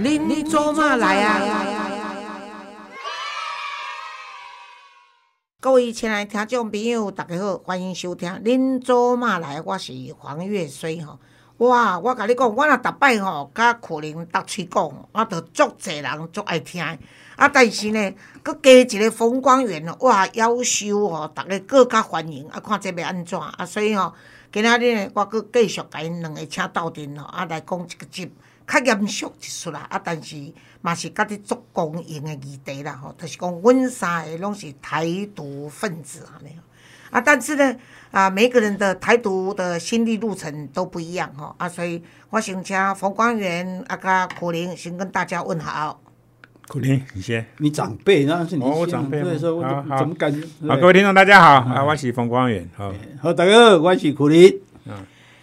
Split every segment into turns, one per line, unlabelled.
恁做嘛来啊？各位亲爱的听众朋友，大家好，欢迎收听《恁做嘛来》，我是黄月水吼。哇，我甲你讲，我若逐摆吼，甲可能搭喙讲，我着足侪人足爱听。啊，但是呢，佮加一个冯光远哦，哇，夭寿吼，逐个更较欢迎。啊，看这要安怎啊？所以吼，今仔日呢，我佮继续甲因两个请斗阵吼，啊，来讲一个集较严肃一出啦。啊，但是嘛是甲你足公营的议题啦吼，就是讲阮三个拢是台独分子安尼。啊，但是呢，啊，每个人的台独的心理路程都不一样吼，啊，所以我想请冯光远啊，甲苦林先跟大家问好。
苦林，你先。
你长辈，那是你
哦我长辈
所以说我怎么感觉？
好，各位听众大家好，啊，我是冯光远，好，
好，大家好，我是苦林。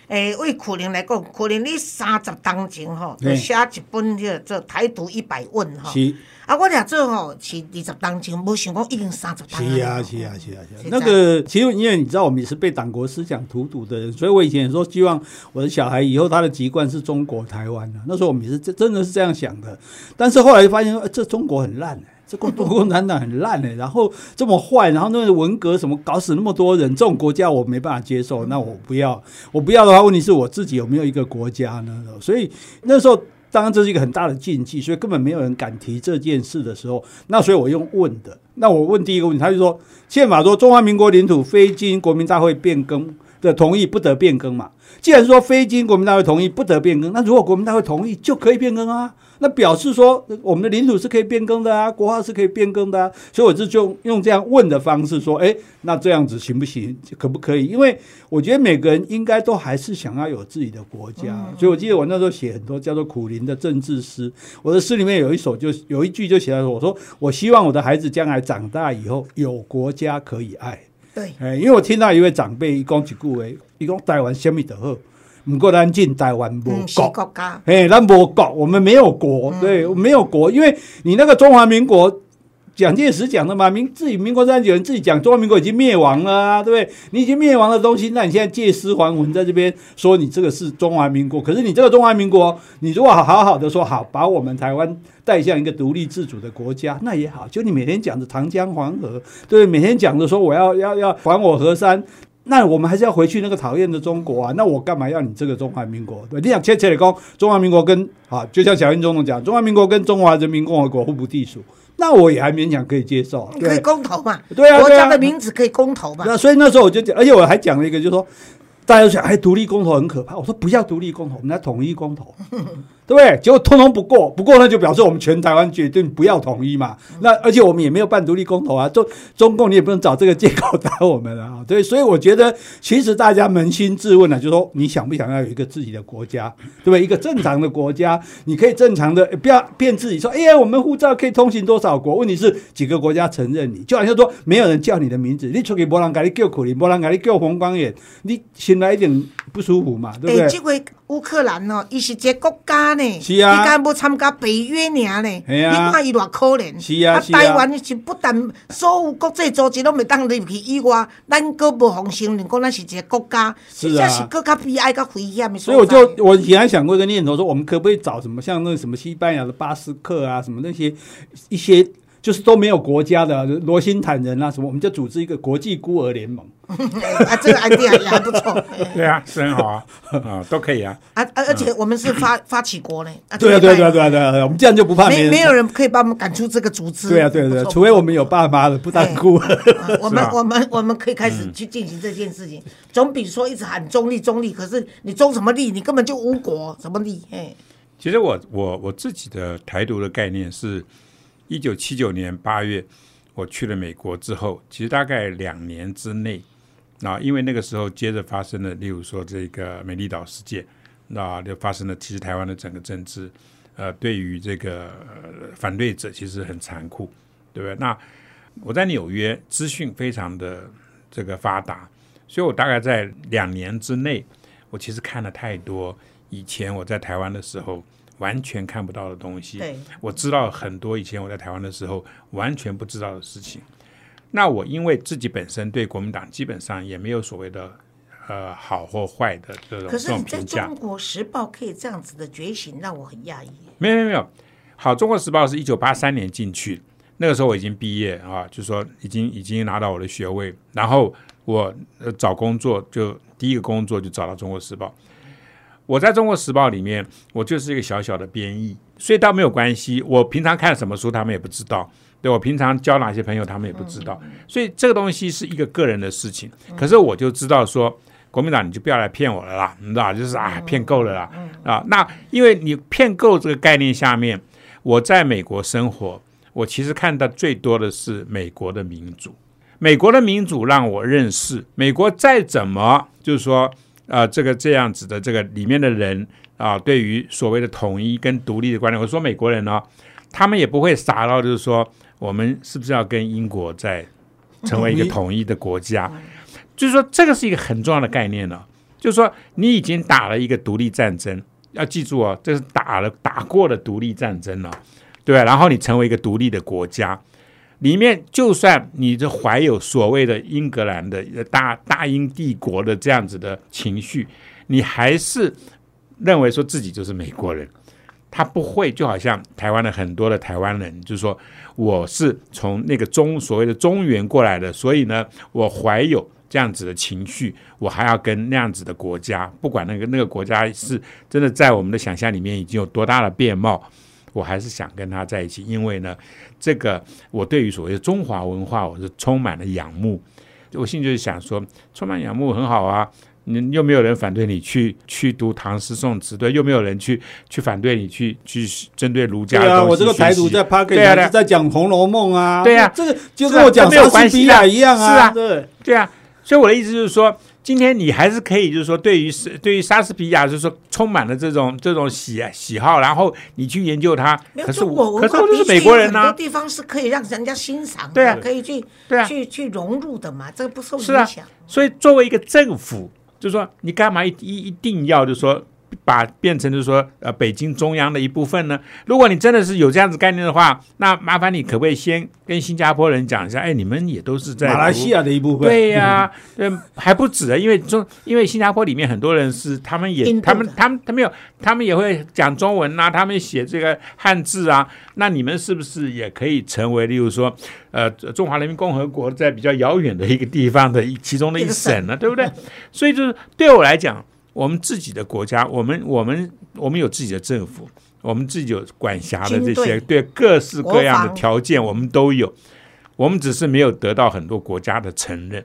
诶，为可能来讲，可能你三十当前吼，就
嘿
写一本迄做《台独一百问》吼。
是
啊，我俩做吼是二十当前，无想讲已经三十当
是啊，是啊，是啊，是啊那个，其实因为你知道，我们也是被党国思想荼毒的人，所以我以前也说，希望我的小孩以后他的籍贯是中国台湾的。那时候我们也是真真的是这样想的，但是后来发现，呃这中国很烂、欸。这共共产党很烂哎、然后这么坏，然后那个文革什么搞死那么多人，这种国家我没办法接受，那我不要，我不要的话，问题是我自己有没有一个国家呢？所以那时候当然这是一个很大的禁忌，所以根本没有人敢提这件事的时候，那所以我用问的。那我问第一个问题，他就说宪法说中华民国领土非经国民大会变更的同意不得变更嘛。既然说非经国民大会同意不得变更，那如果国民大会同意就可以变更啊。那表示说我们的领土是可以变更的啊，国号是可以变更的啊。所以我就就用这样问的方式说，哎，那这样子行不行？可不可以？因为我觉得每个人应该都还是想要有自己的国家。所以我记得我那时候写很多叫做苦林的政治诗，我的诗里面有一首就有一句就写到说，我说我希望我的孩子将来长大以后有国家可以爱。
对，
哎，因为我听到一位长辈一讲一句话，伊讲台湾什么都好，不过咱进台湾无国。
国家，
哎，咱无国，我们没有国，对，没有国，因为你那个中华民国，蒋介石讲的嘛，民自己民国三十九年自己讲中华民国已经灭亡了啊，对不对？你已经灭亡的东西，那你现在借尸还魂，在这边说你这个是中华民国，可是你这个中华民国，你如果好好的说好，把我们台湾带向一个独立自主的国家，那也好。就你每天讲的长江黄河，对，每天讲的说我要要要还我河山。那我们还是要回去那个讨厌的中国啊！那我干嘛要你这个中华民国？对，你想切切的讲中华民国跟啊，就像小英总统讲，中华民国跟中华人民共和国互不隶属，那我也还勉强可以接受。
你可以，公投嘛？
对啊，
国家的名字可以公投嘛？
那所以那时候我就讲，而且我还讲了一个，就是说大家都想，哎，独立公投很可怕。我说不要独立公投，我们要统一公投，对不对？结果通通不过，不过那就表示我们全台湾决定不要统一嘛。那而且我们也没有办独立公投啊，中中共你也不能找这个借口打我们啊。对，所以我觉得其实大家扪心自问啊，就说你想不想要有一个自己的国家，对不对？一个正常的国家，你可以正常的，呃不要骗自己说，哎呀，我们护照可以通行多少国？问题是几个国家承认你，就好像说没有人叫你的名字，你出去没人给你叫苦林，没人给你叫红光眼，你醒来一点不舒服嘛，对不
诶，
对？
乌克兰哦，伊是一个国家呢，
是啊
伊敢要参加北约尔呢，你看伊偌可怜。
是啊啊
台湾是不但所有国际组织拢袂当入去以外，咱搁无互承认讲咱是一个国家，
是啊
这是更较悲哀、较危险的
所以我。就我以前还想过一个念头，说我们可不可以找什么像那什么西班牙的巴斯克啊，什么那些一些就是都没有国家的罗辛坦人啊，什么我们就组织一个国际孤儿联盟。
啊，这个 idea 也还不错。
对啊，是很好啊，啊，都可以啊，
啊，而而且我们是发 发起国呢。啊
对啊，对啊，对啊，
啊。
对啊，对啊，我们这样就不怕没人。
没没有人可以把我们赶出这个组织。
对啊，对啊，对啊，除非我们有爸妈的，不当孤儿。
啊我们我们我们可以开始去进行这件事情，总比说一直喊中立中立，可是你中什么立？你根本就无国，什么立？哎，
其实我我我自己的台独的概念是，一九七九年八月我去了美国之后，其实大概两年之内，那因为那个时候接着发生了，例如说这个美丽岛事件，那就发生了其实台湾的整个政治，呃，对于这个、反对者其实很残酷，对不对？那我在纽约资讯非常的这个发达，所以我大概在两年之内，我其实看了太多以前我在台湾的时候完全看不到的东西。我知道很多以前我在台湾的时候完全不知道的事情。那我因为自己本身对国民党基本上也没有所谓的呃好或呃坏的这种这
可是你在《中，国时报》可以这样子的觉醒，让我很讶异。
没有没有没有，好，《中国时报》是一九八三年进去，那个时候我已经毕业啊，就说已经已经拿到我的学位，然后我呃找工作就第一个工作就找到《中国时报》。我在中国时报里面，我就是一个小小的编译，所以倒没有关系。我平常看什么书，他们也不知道；对我平常交哪些朋友，他们也不知道。所以这个东西是一个个人的事情。可是我就知道说，国民党你就不要来骗我了啦，你知道，就是啊，骗够了啦啊。那因为你骗够这个概念下面，我在美国生活，我其实看到最多的是美国的民主。美国的民主让我认识美国再怎么就是说。啊，这个这样子的这个里面的人啊，对于所谓的统一跟独立的观念，我说美国人呢，他们也不会傻到就是说，我们是不是要跟英国在成为一个统一的国家？就是说，这个是一个很重要的概念呢。就是说，你已经打了一个独立战争，要记住哦，这是打了打过的独立战争了，对吧？然后你成为一个独立的国家。里面，就算你这怀有所谓的英格兰的大大英帝国的这样子的情绪，你还是认为说自己就是美国人。他不会，就好像台湾的很多的台湾人，就是说我是从那个中所谓的中原过来的，所以呢，我怀有这样子的情绪，我还要跟那样子的国家，不管那个那个国家是真的在我们的想象里面已经有多大的变貌。我还是想跟他在一起，因为呢，这个我对于所谓的中华文化，我是充满了仰慕。我心就是想说，充满仰慕很好啊，你又没有人反对你去去读唐诗宋词，对，又没有人去去反对你去去针对儒家。
对啊，我这个台独在 p a r k 是在讲《红楼梦》啊，
对啊，
这个就跟我讲莎士比亚一样啊，
是啊，
对
对啊，所以我的意思就是说。今天你还是可以，就是说，对于对于莎士比亚，就是说，充满了这种这种喜喜好，然后你去研究它。可是我，可是我是美国人
呢。很多地方是可以让人家欣赏，
对啊，
可以去，
对啊，
去去融入的嘛，这个不受影响。
所以作为一个政府，就是说，你干嘛一一一定要，就是说。把变成就是说，呃，北京中央的一部分呢？如果你真的是有这样子概念的话，那麻烦你可不可以先跟新加坡人讲一下？哎，你们也都是在
马来西亚的一部分。
对呀，嗯，还不止啊，因为中，因为新加坡里面很多人是他们也，他们，他们，他们有，他们也会讲中文呐，他们写这个汉字啊。那你们是不是也可以成为，例如说，呃，中华人民共和国在比较遥远的一个地方的一其中的一省呢？对不对？所以就是对我来讲。我们自己的国家，我们我们我们有自己的政府，我们自己有管辖的这些对各式各样的条件，我们都有。我们只是没有得到很多国家的承认，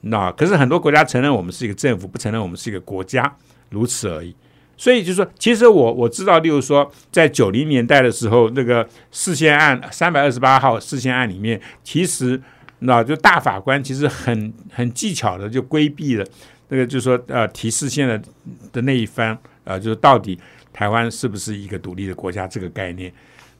那可是很多国家承认我们是一个政府，不承认我们是一个国家，如此而已。所以就是说，其实我我知道，例如说，在九零年代的时候，那个事先案三百二十八号事先案里面，其实那就大法官其实很很技巧的就规避了。那个就是说，呃，提示现在的那一方，呃，就是到底台湾是不是一个独立的国家这个概念。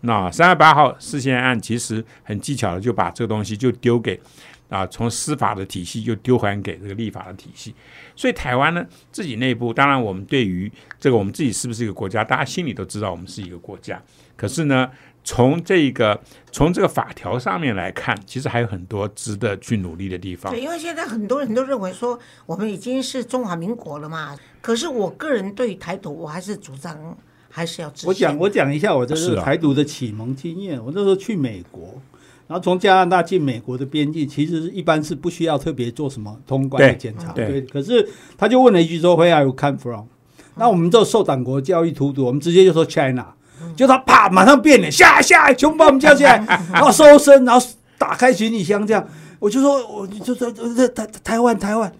那三月八号事件案其实很技巧的就把这个东西就丢给啊，从司法的体系就丢还给这个立法的体系。所以台湾呢自己内部，当然我们对于这个我们自己是不是一个国家，大家心里都知道我们是一个国家。可是呢？从这个从这个法条上面来看，其实还有很多值得去努力的地方。
对，因为现在很多人都认为说我们已经是中华民国了嘛。可是我个人对台独，我还是主张还是要支持。
我讲我讲一下我这个台独的启蒙经验。我那时候去美国，然后从加拿大进美国的边境，其实一般是不需要特别做什么通关的检查。对，可是他就问了一句说：“Where are you come from？” 那我们这受党国教育荼毒，我们直接就说 China。就他啪，马上变脸，下下，全部把我们叫起来，然后收身，然后打开行李箱，这样，我就说，我就说，这台台湾台湾，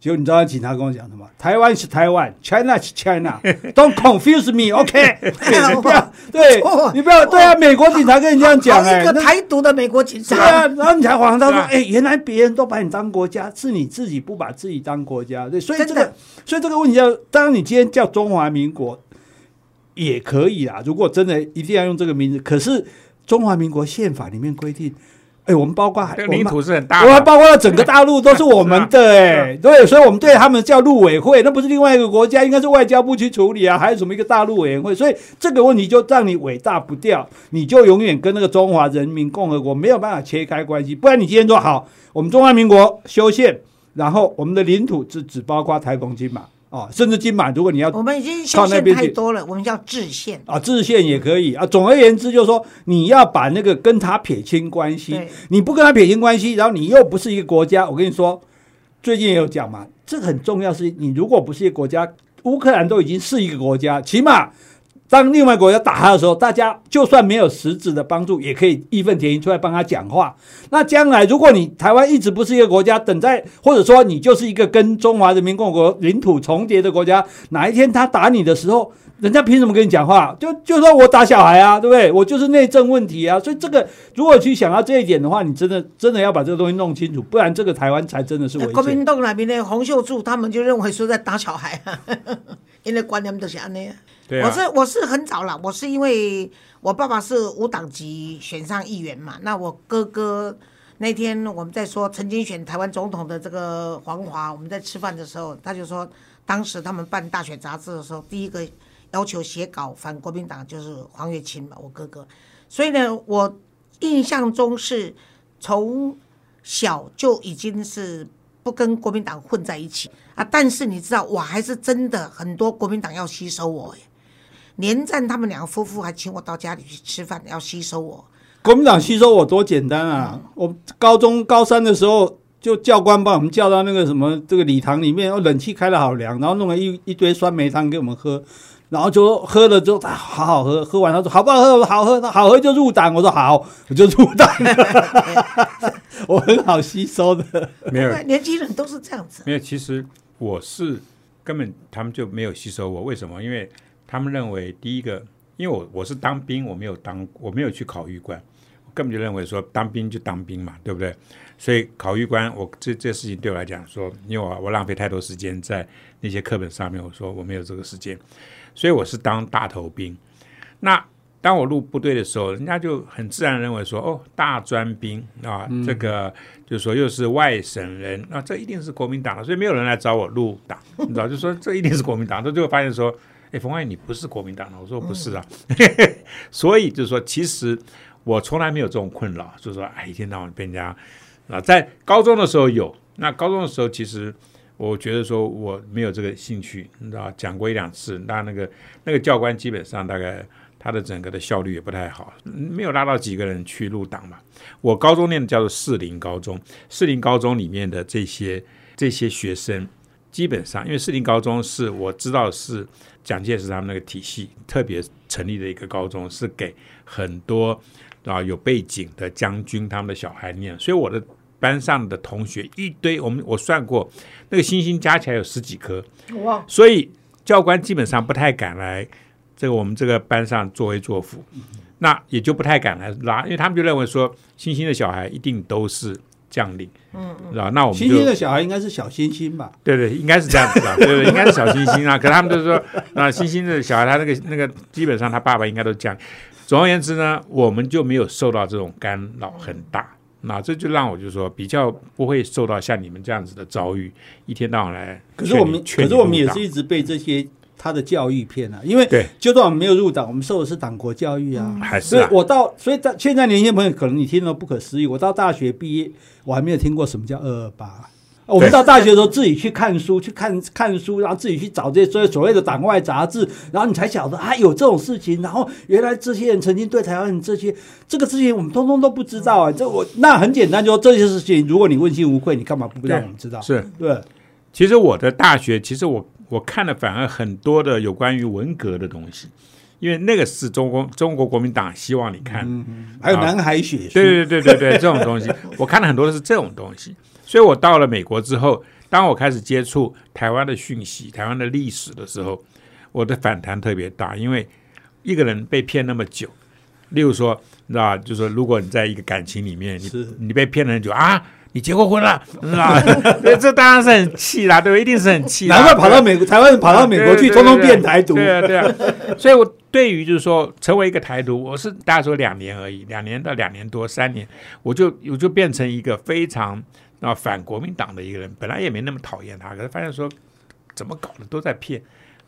结果你知道警察跟我讲什么？台湾是台湾，China 是 China，Don't confuse me，OK？你不要，对，你不要，对啊，美国警察跟你这样讲，哎，
一个台独的美国警察，对
啊，然后你才恍然大悟，哎，原来别人都把你当国家，是你自己不把自己当国家，对，所以这个，所以这个问题要，当你今天叫中华民国。也可以啊，如果真的一定要用这个名字，可是中华民国宪法里面规定，哎，我们包括
领土是很大，
我们包括了整个大陆都是我们的，哎，对，所以我们对他们叫陆委会，那不是另外一个国家，应该是外交部去处理啊，还有什么一个大陆委员会，所以这个问题就让你伟大不掉，你就永远跟那个中华人民共和国没有办法切开关系，不然你今天说好，我们中华民国修宪，然后我们的领土只只包括台风金马。哦，甚至金马，如果你要
我们已经靠那边太多了，我们叫制宪。
啊，制宪也可以啊。总而言之，就是说你要把那个跟他撇清关系，你不跟他撇清关系，然后你又不是一个国家，我跟你说，最近也有讲嘛，这个很重要，是你如果不是一个国家，乌克兰都已经是一个国家，起码。当另外国家打他的时候，大家就算没有实质的帮助，也可以义愤填膺出来帮他讲话。那将来如果你台湾一直不是一个国家，等在或者说你就是一个跟中华人民共和国领土重叠的国家，哪一天他打你的时候，人家凭什么跟你讲话？就就说我打小孩啊，对不对？我就是内政问题啊。所以这个如果去想到这一点的话，你真的真的要把这个东西弄清楚，不然这个台湾才真的是危
国民
险。
党那边的洪秀柱他们就认为说在打小孩，因为观念都是安尼。
对啊，
我是我是很早了，我是因为我爸爸是无党籍选上议员嘛，那我哥哥那天我们在说曾经选台湾总统的这个黄华，我们在吃饭的时候，他就说当时他们办大选杂志的时候，第一个要求写稿反国民党就是黄月清嘛，我哥哥，所以呢，我印象中是从小就已经是不跟国民党混在一起啊，但是你知道，我还是真的很多国民党要吸收我。连战他们两个夫妇还请我到家里去吃饭，要吸收我。
国民党吸收我多简单啊！我高中高三的时候，就教官把我们叫到那个什么这个礼堂里面，哦，冷气开的好凉，然后弄了一一堆酸梅汤给我们喝，然后就喝了之后，啊，好好喝，喝完他说好不好喝？好喝，好喝就入党。我说好，我就入党了。我很好吸收的。
没有
年轻人都是这样子。
没有，其实我是根本他们就没有吸收我，为什么？因为他们认为第一个，因为我我是当兵，我没有当，我没有去考预官，我根本就认为说当兵就当兵嘛，对不对？所以考预官，我这这事情对我来讲说，因为我我浪费太多时间在那些课本上面，我说我没有这个时间，所以我是当大头兵。那当我入部队的时候，人家就很自然认为说，哦，大专兵啊，这个就是说又是外省人，那、这一定是国民党的，所以没有人来找我入党，你知道，就说这一定是国民党，到最后发现说，哎，冯万你不是国民党的，我说不是啊，所以就是说，其实我从来没有这种困扰，就是说，哎，一天到晚被人家啊，在高中的时候有，那高中的时候其实。我觉得说我没有这个兴趣，你知道，讲过一两次，那那个那个教官基本上大概他的整个的效率也不太好，没有拉到几个人去入党嘛。我高中念的叫做士林高中，士林高中里面的这些这些学生，基本上因为士林高中是我知道是蒋介石他们那个体系特别成立的一个高中，是给很多啊有背景的将军他们的小孩念，所以我的。班上的同学一堆，我们我算过，那个星星加起来有十几颗，
哇！
所以教官基本上不太敢来这个我们这个班上作威作福，那也就不太敢来拉，因为他们就认为说星星的小孩一定都是将领，嗯，是吧？那我们
星星的小孩应该是小星星吧？
对对，应该是这样子的，对对，应该是小星星啊。可他们就说，那星星的小孩他那个那个基本上他爸爸应该都将。总而言之呢，我们就没有受到这种干扰很大。那这就让我就说比较不会受到像你们这样子的遭遇，一天到晚来。
可是我们，可是我们也是一直被这些他的教育骗啊，因为，就算我们没有入党，我们受的是党国教育啊。
还是、
所以我到，所以到现在年轻朋友可能你听了不可思议，我到大学毕业，我还没有听过什么叫二二八。我们到大学的时候自己去看书，去看看书，然后自己去找这些所所谓的党外杂志，然后你才晓得啊有这种事情，然后原来这些人曾经对台湾这些这个事情我们通通都不知道啊。这我那很简单，就说这些事情，如果你问心无愧，你干嘛不让我们知道？
是
对。
其实我的大学，其实我我看了反而很多的有关于文革的东西，因为那个是中国中国国民党希望你看，
嗯、还有南海血书，
对对对对对，这种东西我看了很多的是这种东西。所以我到了美国之后，当我开始接触台湾的讯息、台湾的历史的时候，我的反弹特别大，因为一个人被骗那么久，例如说，你知道，就是说，如果你在一个感情里面，你你被骗了很久啊，你结过婚了，知道吧？这当然是很气啦，对吧？一定是很气，
难怪跑到美国，台湾人跑到美国去，通通变台独，
对啊，对啊。所以我对于就是说，成为一个台独，我是大家说两年而已，两年到两年多三年，我就我就变成一个非常。啊，反国民党的一个人，本来也没那么讨厌他，可是发现说怎么搞的都在骗，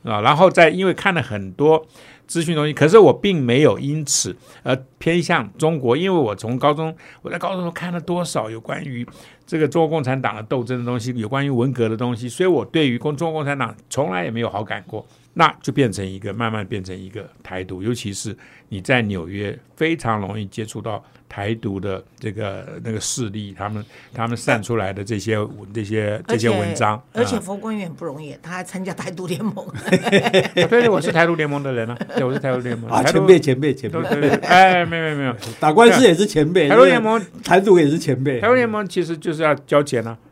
啊，然后再因为看了很多资讯东西，可是我并没有因此而偏向中国，因为我从高中我在高中时候看了多少有关于这个中国共产党的斗争的东西，有关于文革的东西，所以我对于共中国共产党从来也没有好感过。那就变成一个慢慢变成一个台独，尤其是你在纽约非常容易接触到台独的这个那个势力，他们他们散出来的这些这些这些文章，
而且佛光远不容易，他还参加台独联盟。
对对，我是台独联盟的人啊，对，我是台独联盟
啊，前辈前辈前辈，
对对对，哎，没有没有没有，
打官司也是前辈，
台独联盟
台独也是前辈，
台独联盟其实就是要交钱啊。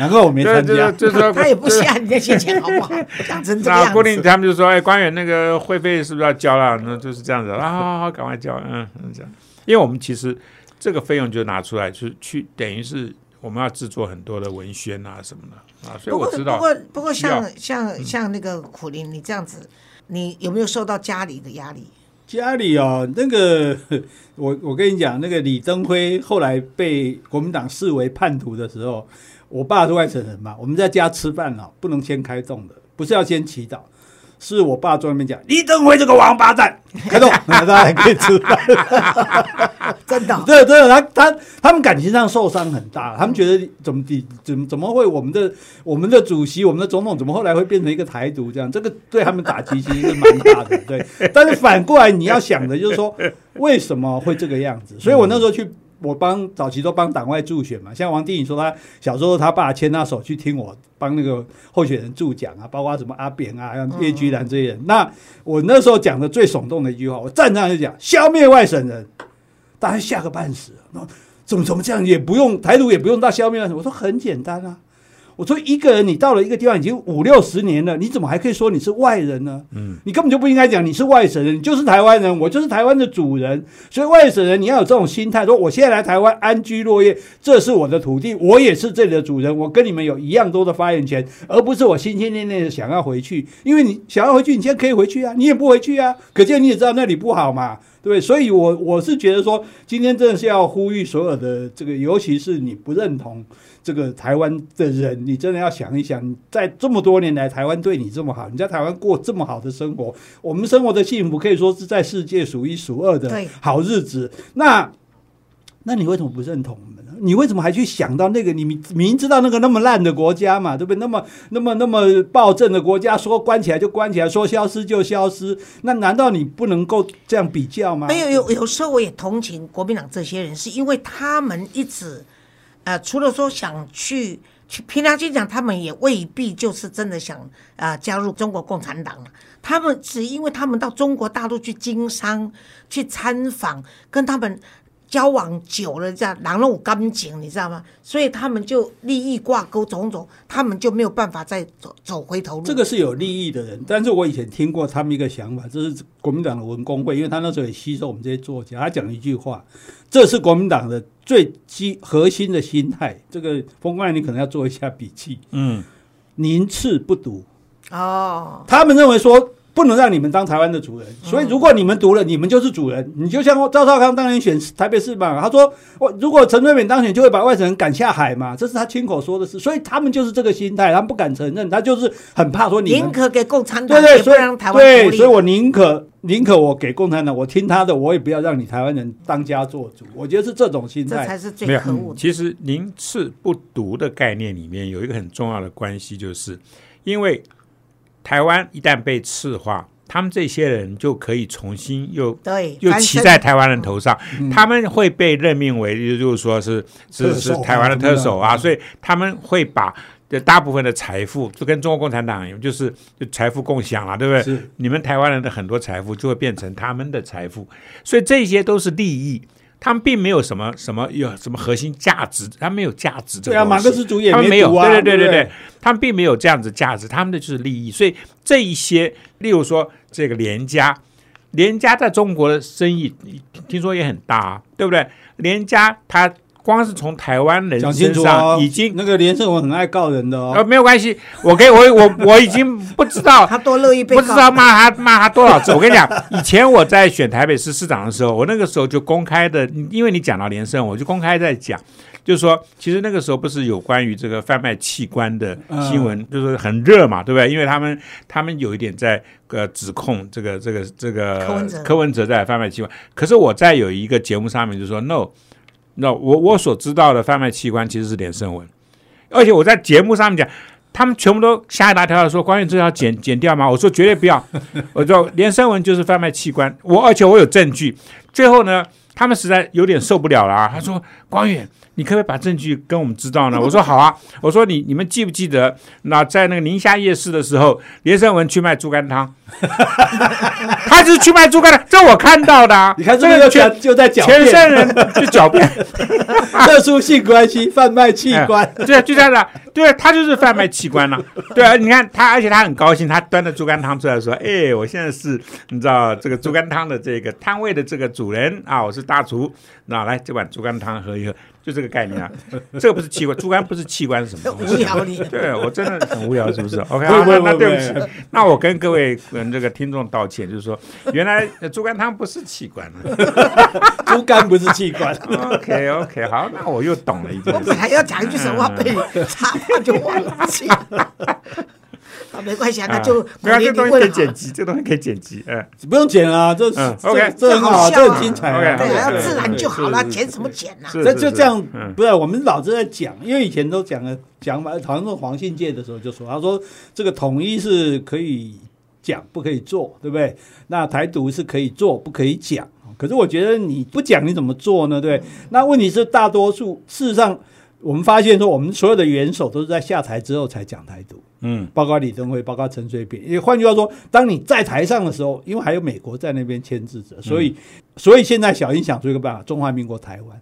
难怪我没参加，
就是说
他也不下你那些钱好不好？讲成这样子。
郭林他们就说：“哎，官员那个会费是不是要交了？那就是这样子啊，好好好，赶快交。嗯，这样，因为我们其实这个费用就拿出来，就是去等于是我们要制作很多的文宣啊什么的啊。所以我知道。
不过不过像像像那个苦林，你这样子，你有没有受到家里的压力？
家里哦，那个我我跟你讲，那个李登辉后来被国民党视为叛徒的时候，我爸是外省人嘛，我们在家吃饭哦，不能先开动的。”不是要先祈祷，是我爸专门讲李登辉这个王八蛋，开动，大家可以吃饭。
真的，
对 对，他他他们感情上受伤很大，他们觉得怎么怎怎怎么会我们的我们的主席我们的总统怎么后来会变成一个台独这样？这个对他们打击其实是蛮大的，对。但是反过来你要想的就是说，为什么会这个样子？所以我那时候去。我帮早期都帮党外助选嘛，像王定宇说他小时候他爸牵他手去听我帮那个候选人助讲啊，包括什么阿扁啊、像叶居兰这些人。那我那时候讲的最耸动的一句话，我站上就讲消灭外省人，大家吓个半死。那怎么怎么这样也不用台独也不用到消灭外省，我说很简单啊。我说一个人，你到了一个地方已经五六十年了，你怎么还可以说你是外人呢？嗯，你根本就不应该讲你是外省人，你就是台湾人，我就是台湾的主人。所以外省人你要有这种心态，说我现在来台湾安居乐业，这是我的土地，我也是这里的主人，我跟你们有一样多的发言权，而不是我心心念念的想要回去。因为你想要回去，你现在可以回去啊，你也不回去啊，可见你也知道那里不好嘛。对，所以，我我是觉得说，今天真的是要呼吁所有的这个，尤其是你不认同这个台湾的人，你真的要想一想，在这么多年来，台湾对你这么好，你在台湾过这么好的生活，我们生活的幸福可以说是在世界数一数二的好日子。那，那你为什么不认同？你为什么还去想到那个？你明明知道那个那么烂的国家嘛，对不对？那么那么那么暴政的国家，说关起来就关起来，说消失就消失，那难道你不能够这样比较吗？
没有，有有时候我也同情国民党这些人，是因为他们一直，呃，除了说想去去平常心讲，他们也未必就是真的想啊加入中国共产党。他们只因为他们到中国大陆去经商、去参访，跟他们。交往久了，这样狼肉干净，你知道吗？所以他们就利益挂钩种种，他们就没有办法再走走回头路。
这个是有利益的人，但是我以前听过他们一个想法，这是国民党的文工会，因为他那时候也吸收我们这些作家，他讲一句话，这是国民党的最基核心的心态。这个风光，你可能要做一下笔记。嗯，宁次不读哦，他们认为说。不能让你们当台湾的主人，所以如果你们读了，你们就是主人。你就像赵少康当年选台北市嘛，他说我如果陈水扁当选，就会把外省人赶下海嘛，这是他亲口说的事。所以他们就是这个心态，他们不敢承认，他就是很怕说你
宁可给共产党，
对
对，所以让台湾
对，所以我宁可宁可我给共产党，我听他的，我也不要让你台湾人当家做主。我觉得是这种心态，
这才是最可恶。
其实宁次不读的概念里面有一个很重要的关系，就是因为。台湾一旦被赤化，他们这些人就可以重新又
对
又骑在台湾人头上，他们会被任命为，就是说是是是台湾的特首啊，所以他们会把这大部分的财富就跟中国共产党就是就财富共享了，对不对？你们台湾人的很多财富就会变成他们的财富，所以这些都是利益。他们并没有什么什么有什么核心价值，他没有价值。
对啊，马克思主义
他们没有，
对
对对对对，他们并没有这样子价值，他们的就是利益。所以这一些，例如说这个连家，连家在中国的生意听说也很大，对不对？连家他。光是从台湾人身上已经
那个连胜文很爱告人的哦，
呃，没有关系，我给我我 我已经不知道
他多乐意被
不知道骂他骂他多少次。我跟你讲，以前我在选台北市市长的时候，我那个时候就公开的，因为你讲到连胜，我就公开在讲，就是说，其实那个时候不是有关于这个贩卖器官的
嗯。
新闻，就是很热嘛，对不对？因为他们他们有一点在呃指控这个这个这个
柯文哲。
柯文哲在贩卖器官，可是我在有一个节目上面就说 no 那我我所知道的贩卖器官其实是连胜文，而且我在节目上面讲。他们全部都吓一大跳说：“关远这个要剪剪掉吗？”我说：“绝对不要。”我说：“连胜文就是贩卖器官，我而且我有证据。”最后呢，他们实在有点受不了了、啊，他说：“光远，你可不可以把证据跟我们知道呢？” 我说：“好啊。”我说：“你你们记不记得那在那个宁夏夜市的时候，连胜文去卖猪肝汤，他就是去卖猪肝的，这我看到的、啊。
你看这
这个全
就在狡
全
辩
胜人就狡辩，
特殊性关系贩卖器官，
对，就这样的，对他就是贩卖器官了、对啊，你看他，而且他很高兴，他端着猪肝汤出来说：“哎，我现在是你知道这个猪肝汤的这个摊位的这个主人啊，我是大厨，那来这碗猪肝汤喝一喝，就这个概念啊。这个不是器官，猪肝不是器官是什么东西？
无聊你。
对我真的很无聊，是不是？OK，那那对不起，那我跟各位嗯这个听众道歉，就是说原来呃猪肝汤不是器官啊。
猪肝不是器官。
OK OK，好，那我又懂了一件事
我本。来要讲一句什么话，被你插话就忘记了。啊，没关系啊，那就
没有，
鼓励
这东西可以。剪辑，这东西可以剪辑，嗯。
不用剪啊，这
嗯
这
OK
这很好啊，
这
很精彩
对啊，
对
要自然就好了，剪什么剪呐？
是
那就这样
嗯，
不是我们老是在讲，因为以前都讲了讲法，好像是黄信介的时候就说，他说这个统一是可以讲，不可以做，对不对？那台独是可以做，不可以讲。可是我觉得你不讲，你怎么做呢？对？那问题是大多数事实上，我们发现说，我们所有的元首都是在下台之后才讲台独。
嗯，
包括李登辉，包括陈水扁。也换句话说，当你在台上的时候，因为还有美国在那边牵制着，所以，所以现在小英想出一个办法：中华民国台湾。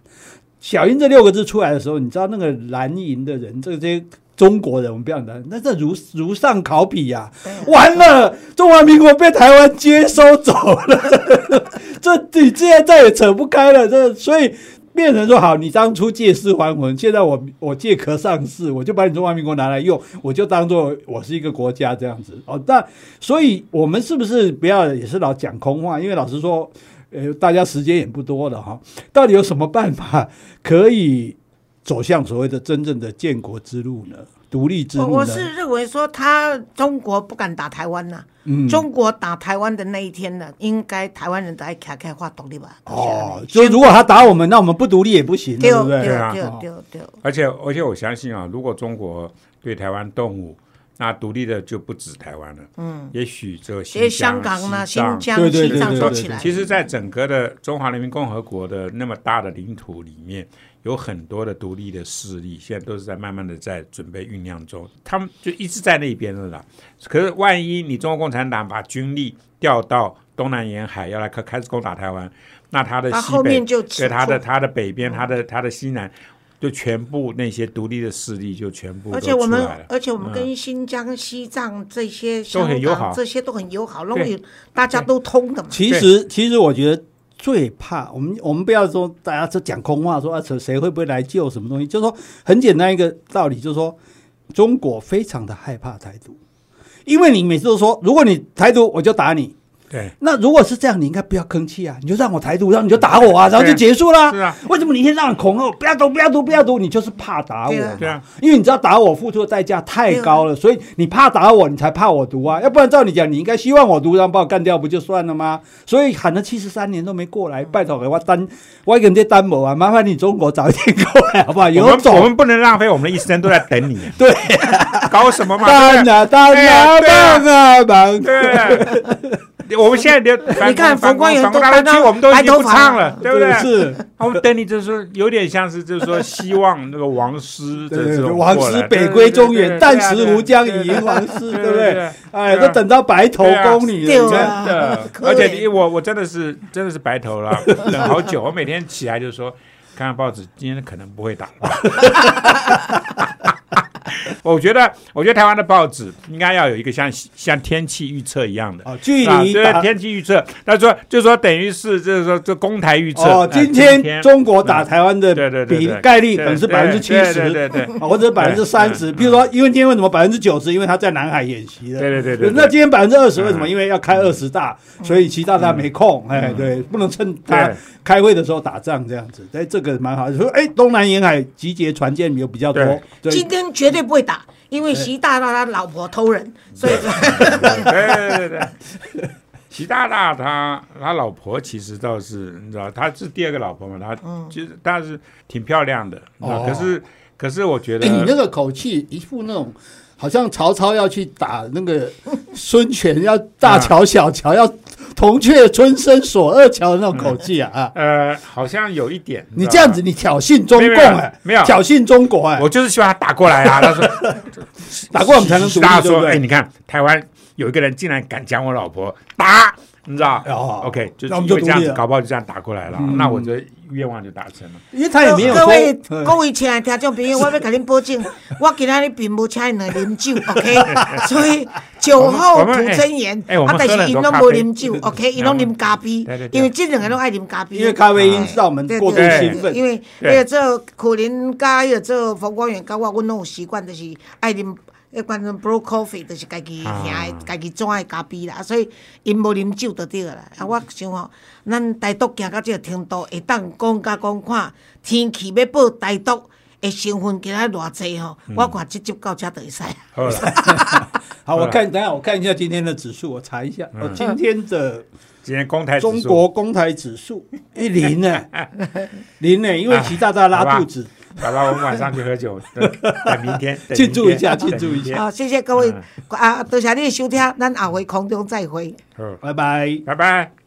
小英这六个字出来的时候，你知道那个蓝营的人，这些中国人，我们不要讲，那这如如上考比呀、完了，中华民国被台湾接收走了，这你现在再也扯不开了，这所以。变成说好，你当初借尸还魂，现在我我借壳上市，我就把你中华民国拿来用，我就当做我是一个国家这样子哦。那所以我们是不是不要也是老讲空话？因为老实说，呃，大家时间也不多了哈。到底有什么办法可以走向所谓的真正的建国之路呢？独立之
我
路呢？
我是认为说，他中国不敢打台湾呐、
嗯
中国打台湾的那一天呢，应该台湾人都爱开开话独立吧？
哦，就如果他打我们，那我们不独立也不行，
对
对不对？
对
啊
对对对，
而且而且我相信啊，如果中国对台湾动武，那独立的就不止台湾了，嗯，也许这个
其实
新
香港呢、
西藏
新疆、
对对对
西藏
对对
都起来。
其实，在整个的中华人民共和国的那么大的领土里面，有很多的独立的势力，现在都是在慢慢的在准备酝酿中，他们就一直在那边了啦。可是，万一你中国共产党把军力调到东南沿海，要来开开始攻打台湾，那他的
那
西北
后面就
对他的他的北边，他的他的西南，就全部那些独立的势力就全部
而且我们而且我们
嗯
跟新疆、西藏这些
都很友好。
这些都很友好，容
对
易大家都通的嘛。
其实，其实我觉得最怕我们，我们不要说大家在讲空话，说啊谁谁会不会来救什么东西，就是说很简单一个道理，就是说中国非常的害怕台独，因为你每次都说，如果你台独，我就打你。
对，
那如果是这样，你应该不要吭气啊，你就让我台独，然后你就打我啊，然后就结束啦。
是啊，
为什么你一天到晚恐吓我，不要读，不要读，不要读？你就是怕打我
对啊
因为你知道打我付出的代价太高了，所以你怕打我，你才怕我读啊。要不然照你讲，你应该希望我读，然后把我干掉不就算了吗？所以喊了七十三年都没过来，拜托给我单，我跟这单某啊，麻烦你中国早一点过来好不好？
我
有种
们我们不能浪费我们的一生都在等你，
对，
搞什么嘛？
单啊单啊
对啊
棒啊棒！
对，我们现在连
你看
反
冯光远都搬到
大湾区我们都已经不
白头发
唱了，对不对？
是，
我们等你就是说有点像是就是说希望那个王师
王师北归中原，
对对对
旦
对啊
食湖江以迎王师，对不对？？哎，都等到白头宫女了，
真的，而且你我我真的是真的是白头了，等好久。我每天起来就说，看看报纸，今天可能不会打。我觉得，我觉得台湾的报纸应该要有一个像像天气预测一样的。
哦，距
啊，对
离
天气预测，他说就说等于是就是说这公台预测
哦，
呃
今天中国打台湾的
对对对
比概率可能是
对
百分之七
对
十，
对对对
啊或者百分之三十。比如说，因为今天为什么百分之九十？因为他在南海演习的。
对对对对，
那今天百分之二十为什么？
嗯
因为要开二十大，所以习大大没空。哎，对，不能趁他开会的时候打仗这样子。哎，这个蛮好。说，哎，东南沿海集结船舰有比较多。对
今天绝对不会打，因为习大大他老婆偷人，所以
对对对 对。习大大他他老婆其实倒是你知道他是第二个老婆嘛，他其实但是挺漂亮的，可是可是我觉得
哎，你那个口气，一副那种好像曹操要去打那个孙权，要大乔小乔，要 铜雀春深锁二乔的那种口气啊啊！
呃好像有一点，
你这样子，你挑衅中共哎，
没有
挑衅中国哎，
我就是希望他打过来啊。他说
打过我们才能独立
大家说，哎，你看台湾有一个人竟然敢讲我老婆打，你知道
哦
？OK，就是
那我们
因为这样子，搞不好就这样打过来了，
嗯
那我的愿望就达成了。
因为他也没有
各位各位亲爱的听众朋友，我要给您保证，我今仔日并无请因来啉酒，OK？所以酒后吐真言，啊，但是因拢无
很多咖啡
啉酒，OK？因拢啉咖啡
对对，对
因为这两个拢爱啉咖啡，
因为咖啡因让我们过度兴奋。
因为那个做苦林加迄个做冯光远，甲我，我拢有习惯，就是爱啉。迄款 brew coffee 就是家己
啊
兄的、家己装的咖啡啦，所以因无啉酒就对了啦。啊，我想吼，咱台独行到即个程度，会当讲甲讲看天气要报台独的成分今仔偌济吼，我看直接到遮就会使。
好，
我看等下我看一下今天的指数，我查一下。哦，今天的
今天公台
中国公台指数，一，零呢，零呢，因为习大大拉肚子。
好了，我们晚上去喝酒，等等明天
庆祝一下庆祝一下
好，谢谢各位
嗯
啊，多谢你的收听，咱下回空中再会。
好，
拜拜。
拜拜。